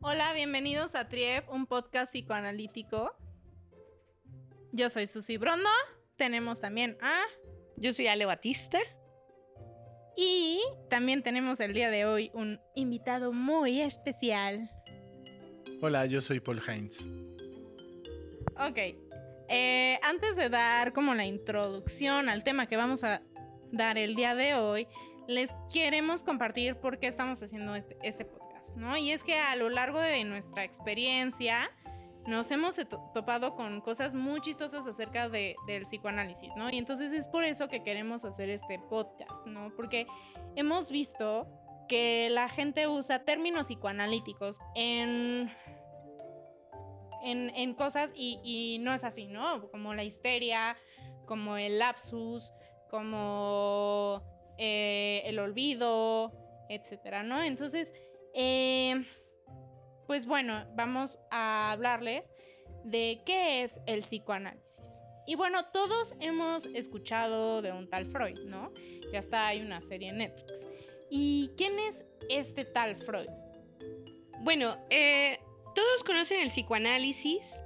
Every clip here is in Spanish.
Hola, bienvenidos a Triep, un podcast psicoanalítico. Yo soy Susi Brondo. Tenemos también a. Yo soy Ale Batista. Y también tenemos el día de hoy un invitado muy especial. Hola, yo soy Paul Heinz. Ok. Eh, antes de dar como la introducción al tema que vamos a dar el día de hoy, les queremos compartir por qué estamos haciendo este, este podcast, ¿no? Y es que a lo largo de nuestra experiencia nos hemos topado con cosas muy chistosas acerca de, del psicoanálisis, ¿no? Y entonces es por eso que queremos hacer este podcast, ¿no? Porque hemos visto que la gente usa términos psicoanalíticos en en, cosas y, no es así, ¿no? Como la histeria, como el lapsus, como eh, el olvido, etcétera, ¿no? Entonces, eh, pues bueno, vamos a hablarles de qué es el psicoanálisis. Y bueno, todos hemos escuchado de un tal Freud, ¿no? Ya está, hay una serie en Netflix. ¿Y quién es este tal Freud? Bueno, eh, todos conocen el psicoanálisis.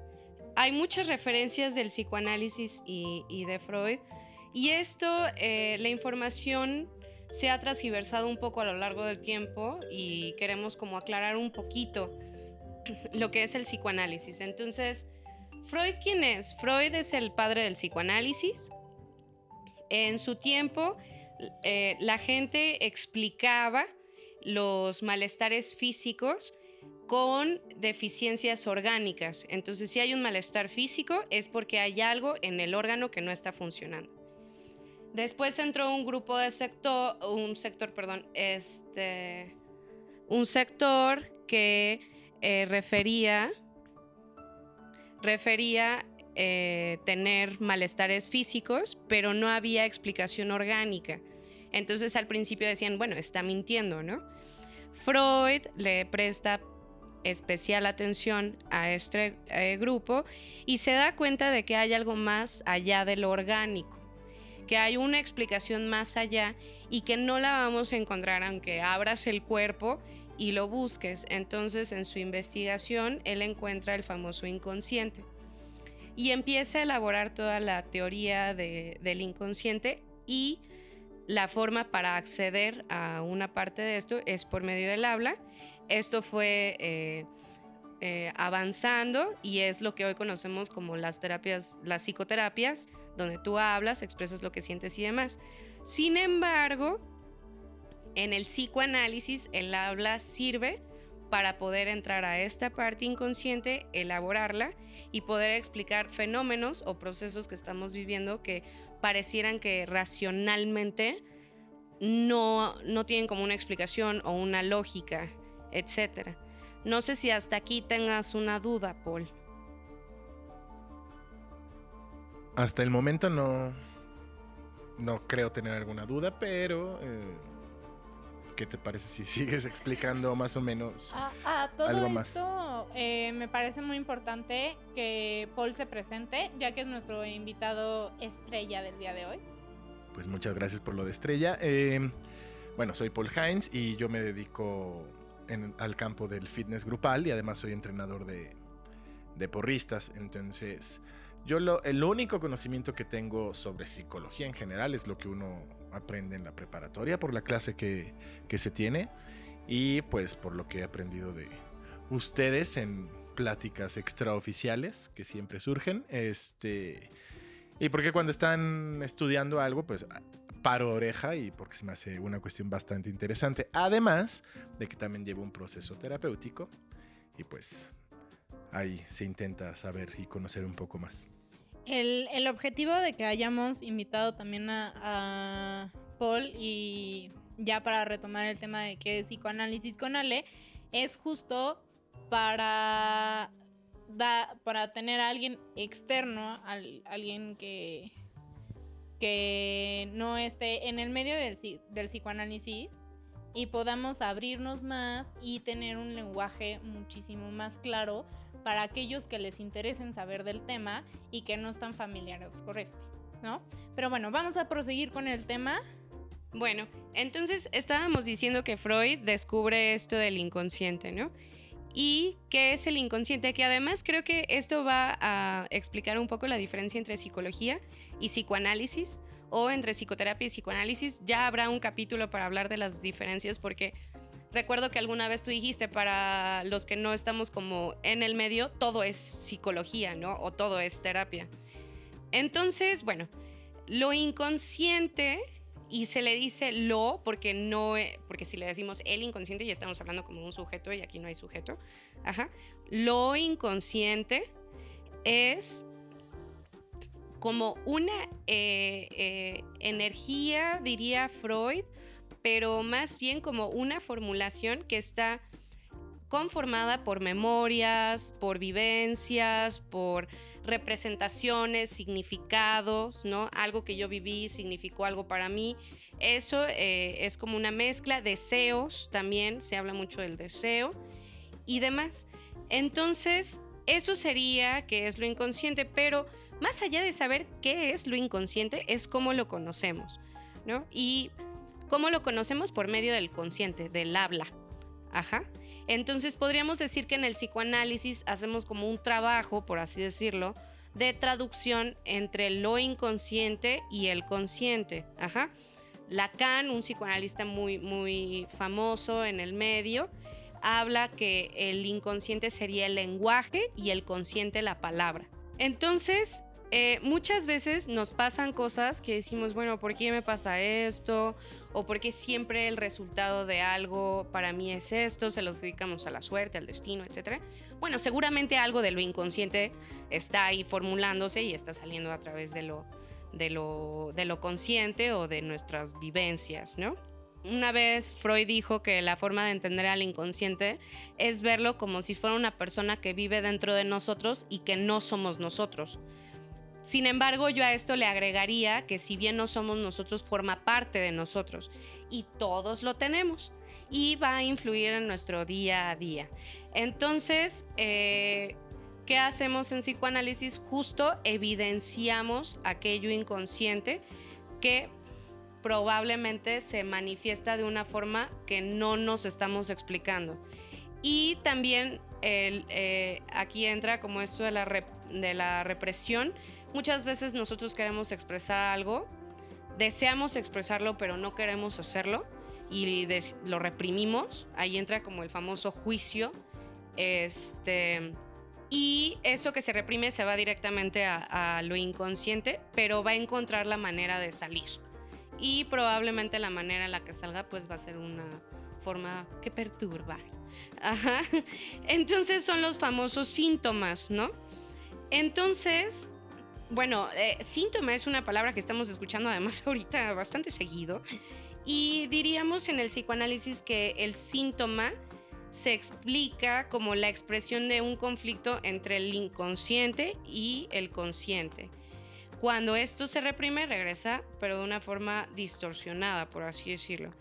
Hay muchas referencias del psicoanálisis y, de Freud. Y esto, eh, la información se ha transversado un poco a lo largo del tiempo y queremos como aclarar un poquito lo que es el psicoanálisis. Entonces, Freud, ¿quién es? Freud es el padre del psicoanálisis. En su tiempo, eh, la gente explicaba los malestares físicos con deficiencias orgánicas. Entonces, si hay un malestar físico es porque hay algo en el órgano que no está funcionando. Después entró un grupo de sector, un sector, perdón, este, un sector que eh, refería, refería eh, tener malestares físicos, pero no había explicación orgánica. Entonces al principio decían, bueno, está mintiendo, ¿no? Freud le presta especial atención a este eh, grupo y se da cuenta de que hay algo más allá de lo orgánico, que hay una explicación más allá y que no la vamos a encontrar aunque abras el cuerpo y lo busques. Entonces en su investigación él encuentra el famoso inconsciente y empieza a elaborar toda la teoría del inconsciente y la forma para acceder a una parte de esto es por medio del habla. Esto fue eh, eh, avanzando y es lo que hoy conocemos como las terapias, las psicoterapias, donde tú hablas, expresas lo que sientes y demás. Sin embargo, en el psicoanálisis el habla sirve para poder entrar a esta parte inconsciente, elaborarla y poder explicar fenómenos o procesos que estamos viviendo que parecieran que racionalmente no, no tienen como una explicación o una lógica, etc. No sé si hasta aquí tengas una duda, Paul. Hasta el momento no, no creo tener alguna duda, pero eh, ¿qué te parece si sigues explicando más o menos a, todo algo más? esto eh, me parece muy importante que Paul se presente, ya que es nuestro invitado estrella del día de hoy. Pues muchas gracias por lo de estrella. Eh, bueno, soy Paul Heinz y yo me dedico al campo del fitness grupal y además soy entrenador de, de porristas. Entonces, yo lo, el único conocimiento que tengo sobre psicología en general es lo que uno aprende en la preparatoria por la clase que, que se tiene y pues por lo que he aprendido de ustedes en pláticas extraoficiales que siempre surgen. Este, y porque cuando están estudiando algo, pues paro oreja y porque se me hace una cuestión bastante interesante. Además de que también llevo un proceso terapéutico y pues ahí se intenta saber y conocer un poco más. El, objetivo de que hayamos invitado también a, Paul y ya para retomar el tema de qué es psicoanálisis con Ale, es justo para, para tener a alguien externo, alguien que, que no esté en el medio del, del psicoanálisis y podamos abrirnos más y tener un lenguaje muchísimo más claro para aquellos que les interesen saber del tema y que no están familiares con este, ¿no? Pero bueno, vamos a proseguir con el tema. Bueno, entonces estábamos diciendo que Freud descubre esto del inconsciente, ¿no? ¿Y qué es el inconsciente? Que además creo que esto va a explicar un poco la diferencia entre psicología y psicoanálisis o entre psicoterapia y psicoanálisis. Ya habrá un capítulo para hablar de las diferencias porque recuerdo que alguna vez tú dijiste para los que no estamos como en el medio, todo es psicología, ¿no? O todo es terapia. Entonces, bueno, lo inconsciente y se le dice lo porque no e, porque si le decimos el inconsciente ya estamos hablando como un sujeto y aquí no hay sujeto ajá lo inconsciente es como una eh, eh, energía diría Freud pero más bien como una formulación que está conformada por memorias por vivencias por representaciones, significados, ¿no? Algo que yo viví significó algo para mí. Eso eh, es como una mezcla, deseos también, se habla mucho del deseo y demás. Entonces, eso sería que es lo inconsciente, pero más allá de saber qué es lo inconsciente, es cómo lo conocemos, ¿no? Y cómo lo conocemos por medio del consciente, del habla. Ajá. Entonces podríamos decir que en el psicoanálisis hacemos como un trabajo, por así decirlo, de traducción entre lo inconsciente y el consciente. Ajá. Lacan, un psicoanalista muy, muy famoso en el medio, habla que el inconsciente sería el lenguaje y el consciente la palabra. Entonces, eh, muchas veces nos pasan cosas que decimos, bueno, ¿por qué me pasa esto? O ¿por qué siempre el resultado de algo para mí es esto? Se lo dedicamos a la suerte, al destino, etc. Bueno, seguramente algo de lo inconsciente está ahí formulándose y está saliendo a través de lo, de lo, de lo consciente o de nuestras vivencias, ¿no? Una vez Freud dijo que la forma de entender al inconsciente es verlo como si fuera una persona que vive dentro de nosotros y que no somos nosotros. Sin embargo, yo a esto le agregaría que si bien no somos nosotros, forma parte de nosotros y todos lo tenemos y va a influir en nuestro día a día. Entonces, eh, ¿qué hacemos en psicoanálisis? Justo evidenciamos aquello inconsciente que probablemente se manifiesta de una forma que no nos estamos explicando. Y también eh, aquí entra como esto de la, de la represión Muchas veces nosotros queremos expresar algo, deseamos expresarlo, pero no queremos hacerlo y lo reprimimos. Ahí entra como el famoso juicio. Este, y eso que se reprime se va directamente a, lo inconsciente, pero va a encontrar la manera de salir. Y probablemente la manera en la que salga pues va a ser una forma que perturba. Ajá. Entonces son los famosos síntomas, ¿no? Entonces, bueno, eh, síntoma es una palabra que estamos escuchando además ahorita bastante seguido. Y diríamos en el psicoanálisis que el síntoma se explica como la expresión de un conflicto entre el inconsciente y el consciente. Cuando esto se reprime, regresa, pero de una forma distorsionada, por así decirlo.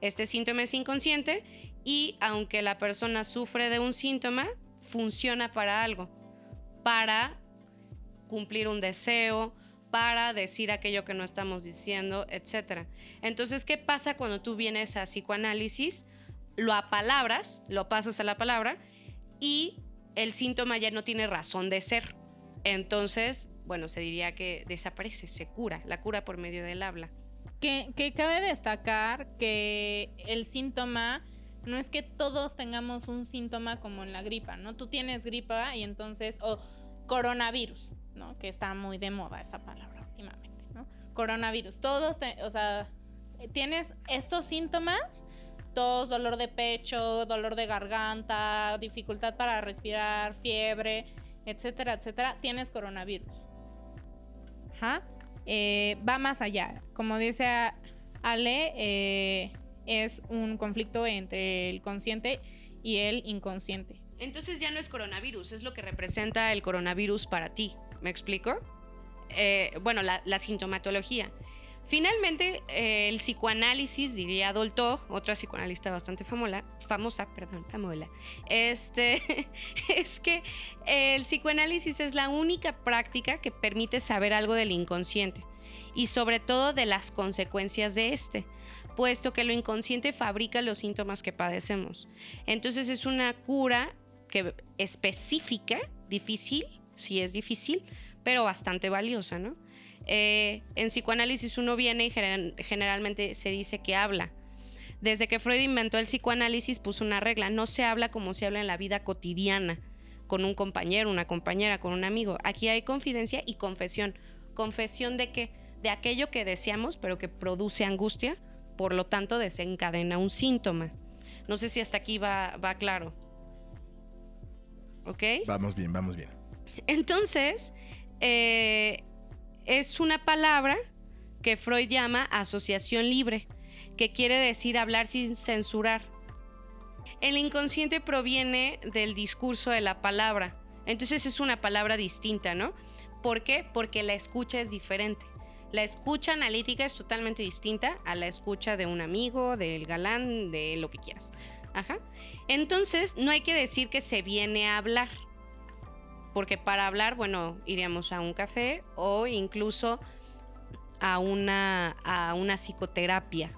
Este síntoma es inconsciente y aunque la persona sufre de un síntoma, funciona para algo, para cumplir un deseo, para decir aquello que no estamos diciendo, etc. Entonces, ¿qué pasa cuando tú vienes a psicoanálisis? Lo apalabras, lo pasas a la palabra y el síntoma ya no tiene razón de ser. Entonces, bueno, se diría que desaparece, se cura, la cura por medio del habla. Que, cabe destacar que el síntoma no es que todos tengamos un síntoma como en la gripa, ¿no? Tú tienes gripa y entonces, o coronavirus, Que está muy de moda esa palabra últimamente, ¿no? Coronavirus. Todos, o sea, tienes estos síntomas, tos, dolor de pecho, dolor de garganta, dificultad para respirar, fiebre, etcétera, etcétera, tienes coronavirus. Ajá. Eh, va más allá. Como dice Ale, eh, es un conflicto entre el consciente y el inconsciente. Entonces ya no es coronavirus, es lo que representa el coronavirus para ti. ¿Me explico? Eh, bueno, la, sintomatología. Finalmente, eh, el psicoanálisis, diría Dolto, otra psicoanalista bastante famosa, famosa, perdón, famosa, este, es que el psicoanálisis es la única práctica que permite saber algo del inconsciente y sobre todo de las consecuencias de este, puesto que lo inconsciente fabrica los síntomas que padecemos. Entonces es una cura que específica, difícil, sí es difícil, pero bastante valiosa, ¿no? Eh, en psicoanálisis uno viene y generalmente se dice que habla. Desde que Freud inventó el psicoanálisis puso una regla, no se habla como se habla en la vida cotidiana, con un compañero, una compañera, con un amigo. Aquí hay confidencia y confesión. ¿Confesión de qué? De aquello que deseamos pero que produce angustia, por lo tanto desencadena un síntoma. No sé si hasta aquí va, va claro. ¿Ok? Vamos bien, vamos bien. Entonces, eh, es una palabra que Freud llama asociación libre, que quiere decir hablar sin censurar. El inconsciente proviene del discurso de la palabra, entonces es una palabra distinta, ¿no? ¿Por qué? Porque la escucha es diferente. La escucha analítica es totalmente distinta a la escucha de un amigo, del galán, de lo que quieras. Ajá. Entonces, no hay que decir que se viene a hablar. Porque para hablar, bueno, iríamos a un café o incluso a una, a una psicoterapia.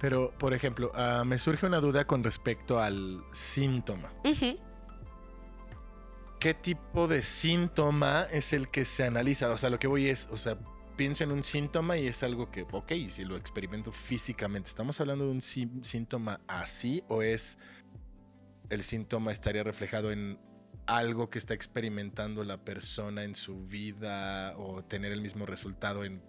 Pero, por ejemplo, ah, me surge una duda con respecto al síntoma. ¿Qué tipo de síntoma es el que se analiza? O sea, lo que voy es, o sea, pienso en un síntoma y es algo que, ok, si lo experimento físicamente, ¿estamos hablando de un síntoma así o es el síntoma estaría reflejado en algo que está experimentando la persona en su vida o tener el mismo resultado en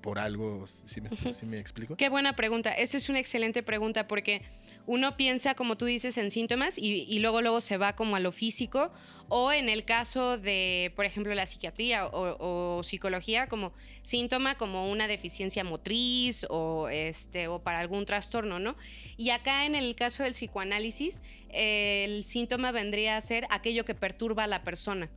por algo? ¿Sí me, me explico? Qué buena pregunta. Esa es una excelente pregunta porque uno piensa, como tú dices, en síntomas y, luego, luego se va como a lo físico. O en el caso de, por ejemplo, la psiquiatría o, psicología, como síntoma como una deficiencia motriz o, este, o para algún trastorno, ¿no? Y acá en el caso del psicoanálisis, el síntoma vendría a ser aquello que perturba a la persona.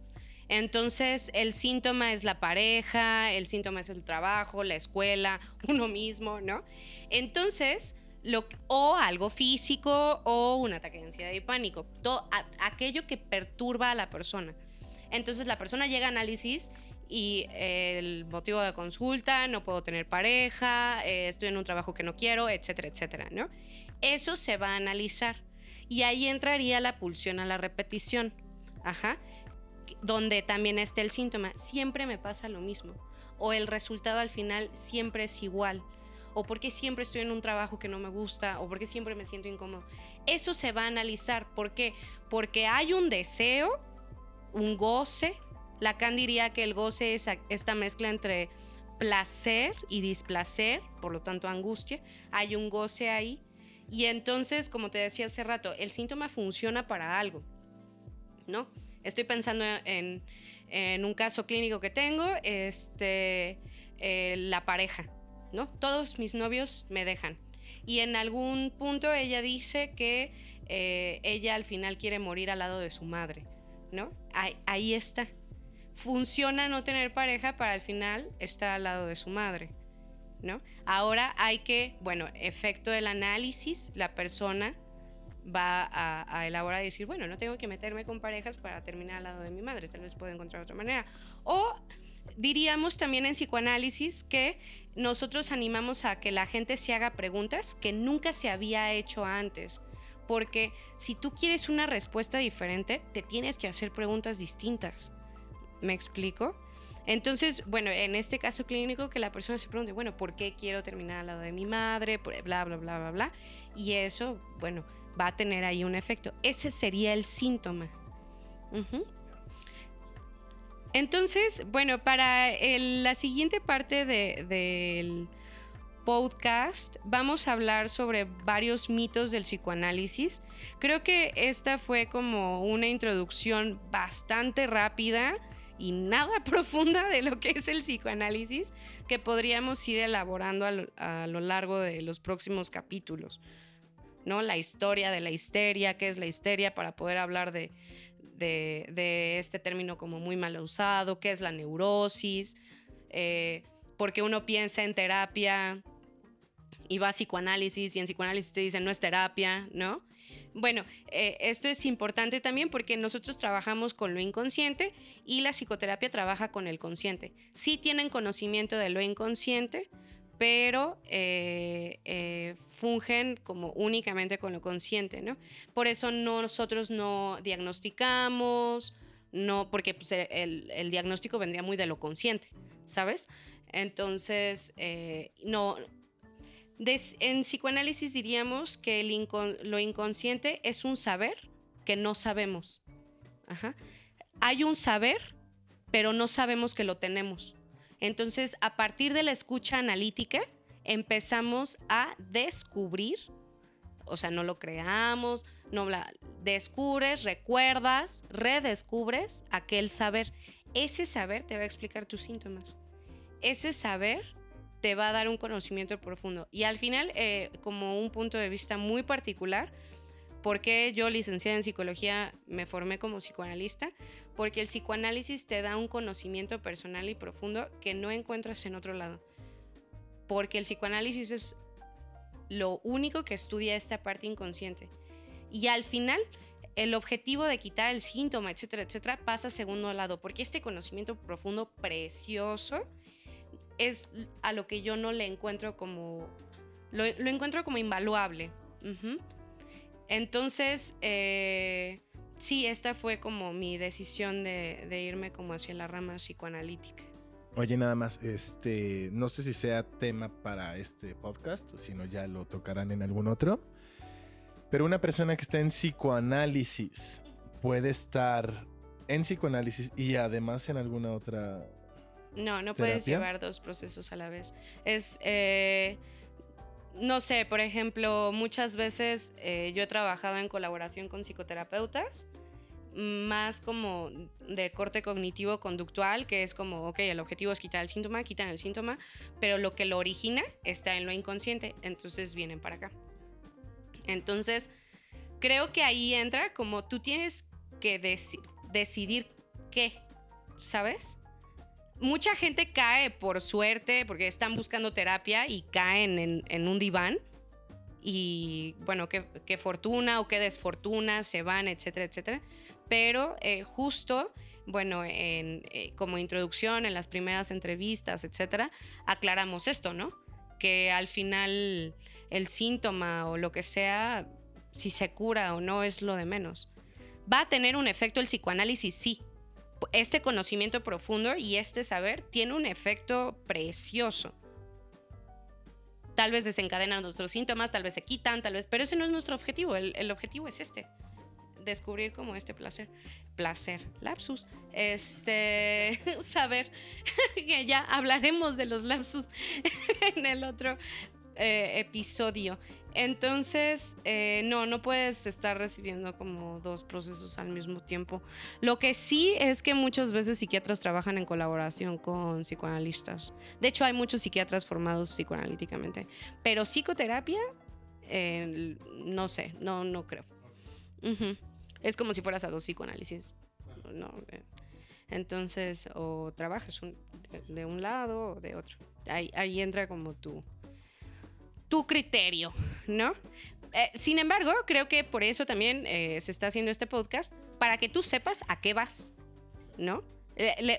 Entonces, el síntoma es la pareja, el síntoma es el trabajo, la escuela, uno mismo, ¿no? Entonces, lo, o algo físico o un ataque de ansiedad y pánico, todo, aquello que perturba a la persona. Entonces, la persona llega a análisis y el motivo de consulta, no puedo tener pareja, eh, estoy en un trabajo que no quiero, etcétera, etcétera, ¿no? Eso se va a analizar. Y ahí entraría la pulsión a la repetición. Ajá donde también está el síntoma, siempre me pasa lo mismo. O el resultado al final siempre es igual. O porque siempre estoy en un trabajo que no me gusta. O porque siempre me siento incómodo. Eso se va a analizar. ¿Por qué? Porque hay un deseo, un goce. Lacan diría que el goce es esta mezcla entre placer y displacer, por lo tanto angustia. Hay un goce ahí. Y entonces, como te decía hace rato, el síntoma funciona para algo, ¿no? Estoy pensando en, un caso clínico que tengo, este, eh, la pareja, ¿no? Todos mis novios me dejan. Y en algún punto ella dice que eh, ella al final quiere morir al lado de su madre, ¿no? Ahí, ahí está. Funciona no tener pareja para al final estar al lado de su madre, ¿no? Ahora hay que, bueno, efecto del análisis, la persona va a, elaborar y decir, bueno, no tengo que meterme con parejas para terminar al lado de mi madre, tal vez puedo encontrar otra manera. O diríamos también en psicoanálisis que nosotros animamos a que la gente se haga preguntas que nunca se había hecho antes. Porque si tú quieres una respuesta diferente, te tienes que hacer preguntas distintas. ¿Me explico? Entonces, bueno, en este caso clínico que la persona se pregunte, bueno, ¿por qué quiero terminar al lado de mi madre? Bla, bla, bla, bla, bla. Y eso, bueno, va a tener ahí un efecto. Ese sería el síntoma. Entonces, bueno, para la siguiente parte del podcast vamos a hablar sobre varios mitos del psicoanálisis. Creo que esta fue como una introducción bastante rápida y nada profunda de lo que es el psicoanálisis que podríamos ir elaborando a lo largo de los próximos capítulos. ¿No? La historia de la histeria, qué es la histeria para poder hablar de, este término como muy mal usado, qué es la neurosis, eh, porque uno piensa en terapia y va a psicoanálisis y en psicoanálisis te dicen no es terapia, ¿no? Bueno, eh, esto es importante también porque nosotros trabajamos con lo inconsciente y la psicoterapia trabaja con el consciente. Sí tienen conocimiento de lo inconsciente, pero eh, eh, fungen como únicamente con lo consciente, ¿no? Por eso nosotros no diagnosticamos, no, porque pues, el, el, diagnóstico vendría muy de lo consciente, ¿sabes? Entonces, eh, no, en psicoanálisis diríamos que lo inconsciente es un saber que no sabemos. Hay un saber, pero no sabemos que lo tenemos. Entonces, a partir de la escucha analítica, empezamos a descubrir, o sea, no lo creamos, no descubres, recuerdas, redescubres aquel saber. Ese saber te va a explicar tus síntomas. Ese saber te va a dar un conocimiento profundo. Y al final, eh, como un punto de vista muy particular, porque yo, licenciada en psicología, me formé como psicoanalista? Porque el psicoanálisis te da un conocimiento personal y profundo que no encuentras en otro lado. Porque el psicoanálisis es lo único que estudia esta parte inconsciente. Y al final, el objetivo de quitar el síntoma, etcétera, etcétera, pasa a segundo lado. Porque este conocimiento profundo, precioso, es a lo que yo no le encuentro como, lo, encuentro como invaluable. Entonces, eh, sí, esta fue como mi decisión de, irme como hacia la rama psicoanalítica. Oye, nada más, este, no sé si sea tema para este podcast, o si no ya lo tocarán en algún otro. Pero una persona que está en psicoanálisis puede estar en psicoanálisis y además en alguna otra no, no puedes llevar dos procesos a la vez. Es, eh, no sé, por ejemplo, muchas veces eh, yo he trabajado en colaboración con psicoterapeutas, más como de corte cognitivo-conductual, que es como, ok, el objetivo es quitar el síntoma, quitan el síntoma, pero lo que lo origina está en lo inconsciente, entonces vienen para acá. Entonces, creo que ahí entra como tú tienes que decidir qué, ¿sabes? Mucha gente cae por suerte, porque están buscando terapia y caen en, un diván. Y bueno, qué, fortuna o qué desfortuna, se van, etcétera, etcétera. Pero eh, justo, bueno, en, eh, como introducción, en las primeras entrevistas, etcétera, aclaramos esto, ¿no? Que al final el síntoma o lo que sea, si se cura o no, es lo de menos. ¿Va a tener un efecto el psicoanálisis? Sí, este conocimiento profundo y este saber tiene un efecto precioso. Tal vez desencadenan otros síntomas, tal vez se quitan, tal vez, pero ese no es nuestro objetivo. El, objetivo es este, descubrir como este placer, placer, lapsus, este, saber que ya hablaremos de los lapsus en el otro eh, episodio. Entonces, eh, no, no puedes estar recibiendo como dos procesos al mismo tiempo. Lo que sí es que muchas veces psiquiatras trabajan en colaboración con psicoanalistas. De hecho, hay muchos psiquiatras formados psicoanalíticamente. Pero psicoterapia, eh, no sé, no, no creo. Es como si fueras a dos psicoanálisis. entonces, o trabajas de un lado o de otro. Ahí, ahí entra como tú tu criterio, ¿no? Eh, sin embargo, creo que por eso también eh, se está haciendo este podcast, para que tú sepas a qué vas, ¿no?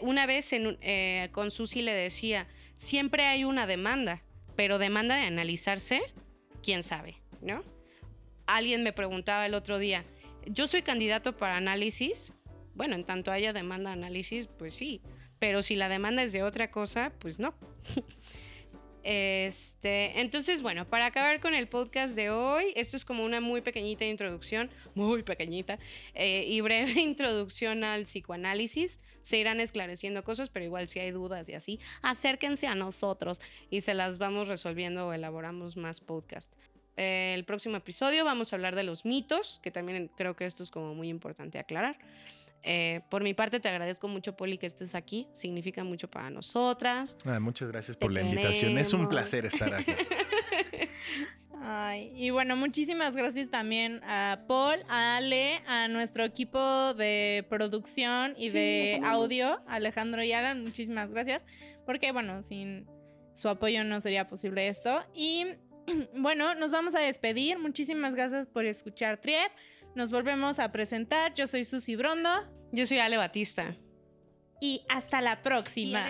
una vez eh, con Susi le decía, siempre hay una demanda, pero demanda de analizarse, quién sabe, ¿no? Alguien me preguntaba el otro día, yo soy candidato para análisis, bueno, en tanto haya demanda de análisis, pues sí, pero si la demanda es de otra cosa, pues no. Este, entonces, bueno, para acabar con el podcast de hoy, esto es como una muy pequeñita introducción, muy pequeñita eh, y breve introducción al psicoanálisis. Se irán esclareciendo cosas, pero igual si hay dudas y así, acérquense a nosotros y se las vamos resolviendo o elaboramos más podcast. el próximo episodio vamos a hablar de los mitos, que también creo que esto es como muy importante aclarar. Eh, por mi parte, te agradezco mucho, Poli, que estés aquí. Significa mucho para nosotras. Ah, muchas gracias por la invitación. Es un placer estar aquí. Ay, y bueno, muchísimas gracias también a Paul, a Ale, a nuestro equipo de producción y de audio, Alejandro y Alan, muchísimas gracias, porque bueno, sin su apoyo no sería posible esto. Y bueno, nos vamos a despedir. Muchísimas gracias por escuchar Triep. Nos volvemos a presentar. Yo soy Susi Brondo. Yo soy Ale Batista. Y hasta la próxima.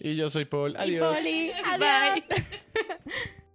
Y, yo soy Paul. Adiós. Adiós.